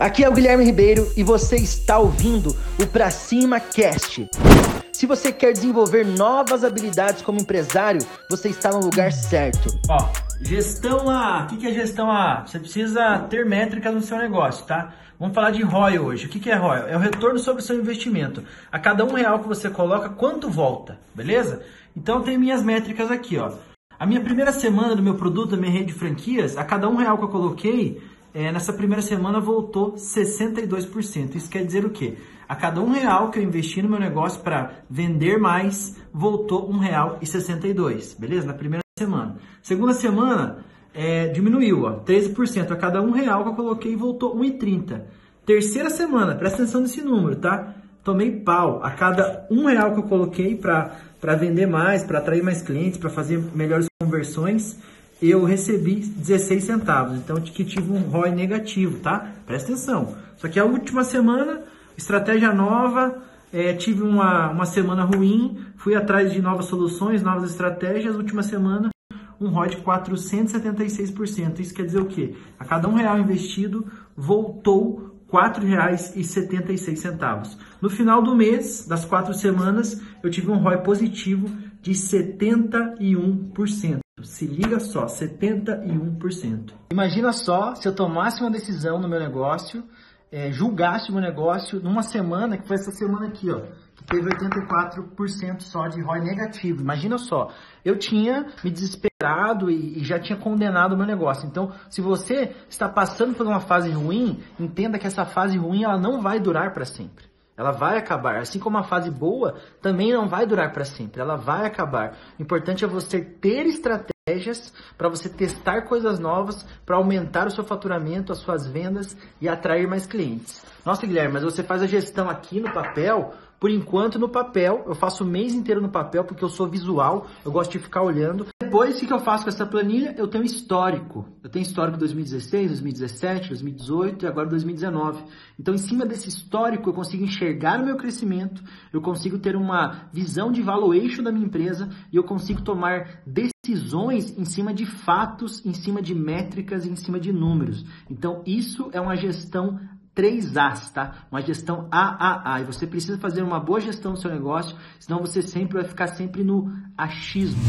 Aqui é o Guilherme Ribeiro e você está ouvindo o Pra Cima Cast. Se você quer desenvolver novas habilidades como empresário, você está no lugar certo. Ó, gestão A. O que é gestão A? Você precisa ter métricas no seu negócio, tá? Vamos falar de ROI hoje. O que é ROI? É o retorno sobre o seu investimento. A cada um real que você coloca, quanto volta, beleza? Então tenho minhas métricas aqui, ó. A minha primeira semana do meu produto, da minha rede de franquias, a cada um real que eu coloquei, é, nessa primeira semana voltou 62%. Isso quer dizer o quê? A cada um real que eu investi no meu negócio para vender mais, voltou um real e 62, beleza? Na primeira semana. Segunda semana é, diminuiu, ó, 13%. A cada um real que eu coloquei, voltou 1,30. Terceira semana, presta atenção nesse número, tá? Tomei pau. A cada um real que eu coloquei para vender mais, para atrair mais clientes, para fazer melhores conversões, eu recebi 16 centavos. Então, que tive um ROI negativo, tá? Presta atenção. Só que a última semana, estratégia nova, é, tive uma, uma semana ruim, fui atrás de novas soluções, novas estratégias. Última semana, um ROI de 476%. Isso quer dizer o quê? A cada um real investido, voltou R$ 4,76. No final do mês, das quatro semanas, eu tive um ROI positivo de 71%. Se liga só, 71%. Imagina só se eu tomasse uma decisão no meu negócio, é, julgasse o meu negócio numa semana, que foi essa semana aqui, ó, que teve 84% só de ROI negativo. Imagina só, eu tinha me desesperado e, e já tinha condenado o meu negócio. Então, se você está passando por uma fase ruim, entenda que essa fase ruim ela não vai durar para sempre. Ela vai acabar. Assim como a fase boa também não vai durar para sempre. Ela vai acabar. O importante é você ter estratégias para você testar coisas novas, para aumentar o seu faturamento, as suas vendas e atrair mais clientes. Nossa, Guilherme, mas você faz a gestão aqui no papel por enquanto no papel, eu faço o mês inteiro no papel porque eu sou visual, eu gosto de ficar olhando. Depois, o que eu faço com essa planilha? Eu tenho histórico. Eu tenho histórico 2016, 2017, 2018 e agora 2019. Então, em cima desse histórico, eu consigo enxergar o meu crescimento, eu consigo ter uma visão de valuation da minha empresa e eu consigo tomar decisões em cima de fatos, em cima de métricas, em cima de números. Então, isso é uma gestão três As, tá? Uma gestão AAA. E você precisa fazer uma boa gestão do seu negócio, senão você sempre vai ficar sempre no achismo.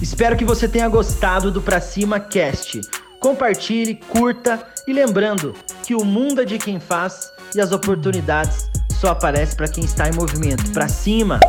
Espero que você tenha gostado do Pra Cima Cast. Compartilhe, curta e lembrando que o mundo é de quem faz e as oportunidades só aparecem para quem está em movimento. Pra cima!